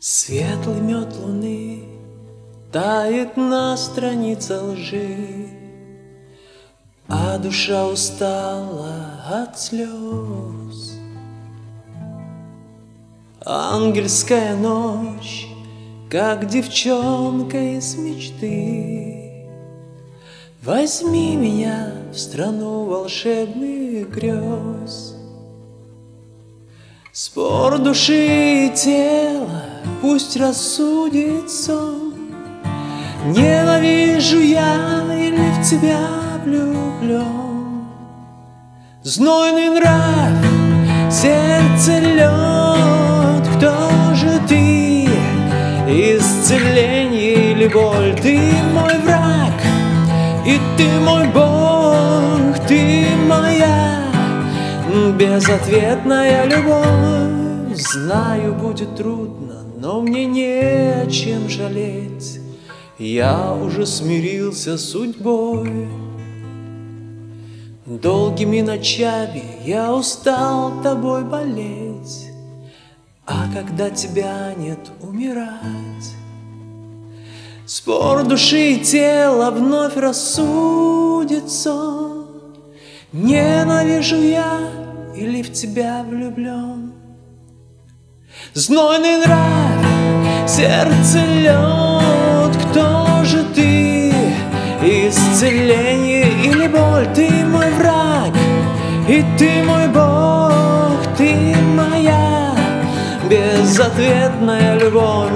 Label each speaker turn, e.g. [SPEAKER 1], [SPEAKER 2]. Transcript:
[SPEAKER 1] Светлый мед луны Тает на странице лжи А душа устала от слез. Ангельская ночь Как девчонка из мечты. Возьми меня в страну волшебных грез. Спор души и тела пусть рассудит сон Ненавижу я или в тебя влюблен Знойный нрав, сердце лед Кто же ты? Исцеление или боль? Ты мой враг, и ты мой Бог. Ты моя безответная любовь. Знаю, будет трудно, но мне не о чем жалеть. Я уже смирился с судьбой. Долгими ночами я устал тобой болеть. А когда тебя нет, умирать. Спор души и тела вновь рассудит сон Ненавижу я или в тебя влюблен Знойный нрав, сердце лед Кто же ты? Исцеление или боль? Ты мой враг, и ты мой Бог Ты моя безответная любовь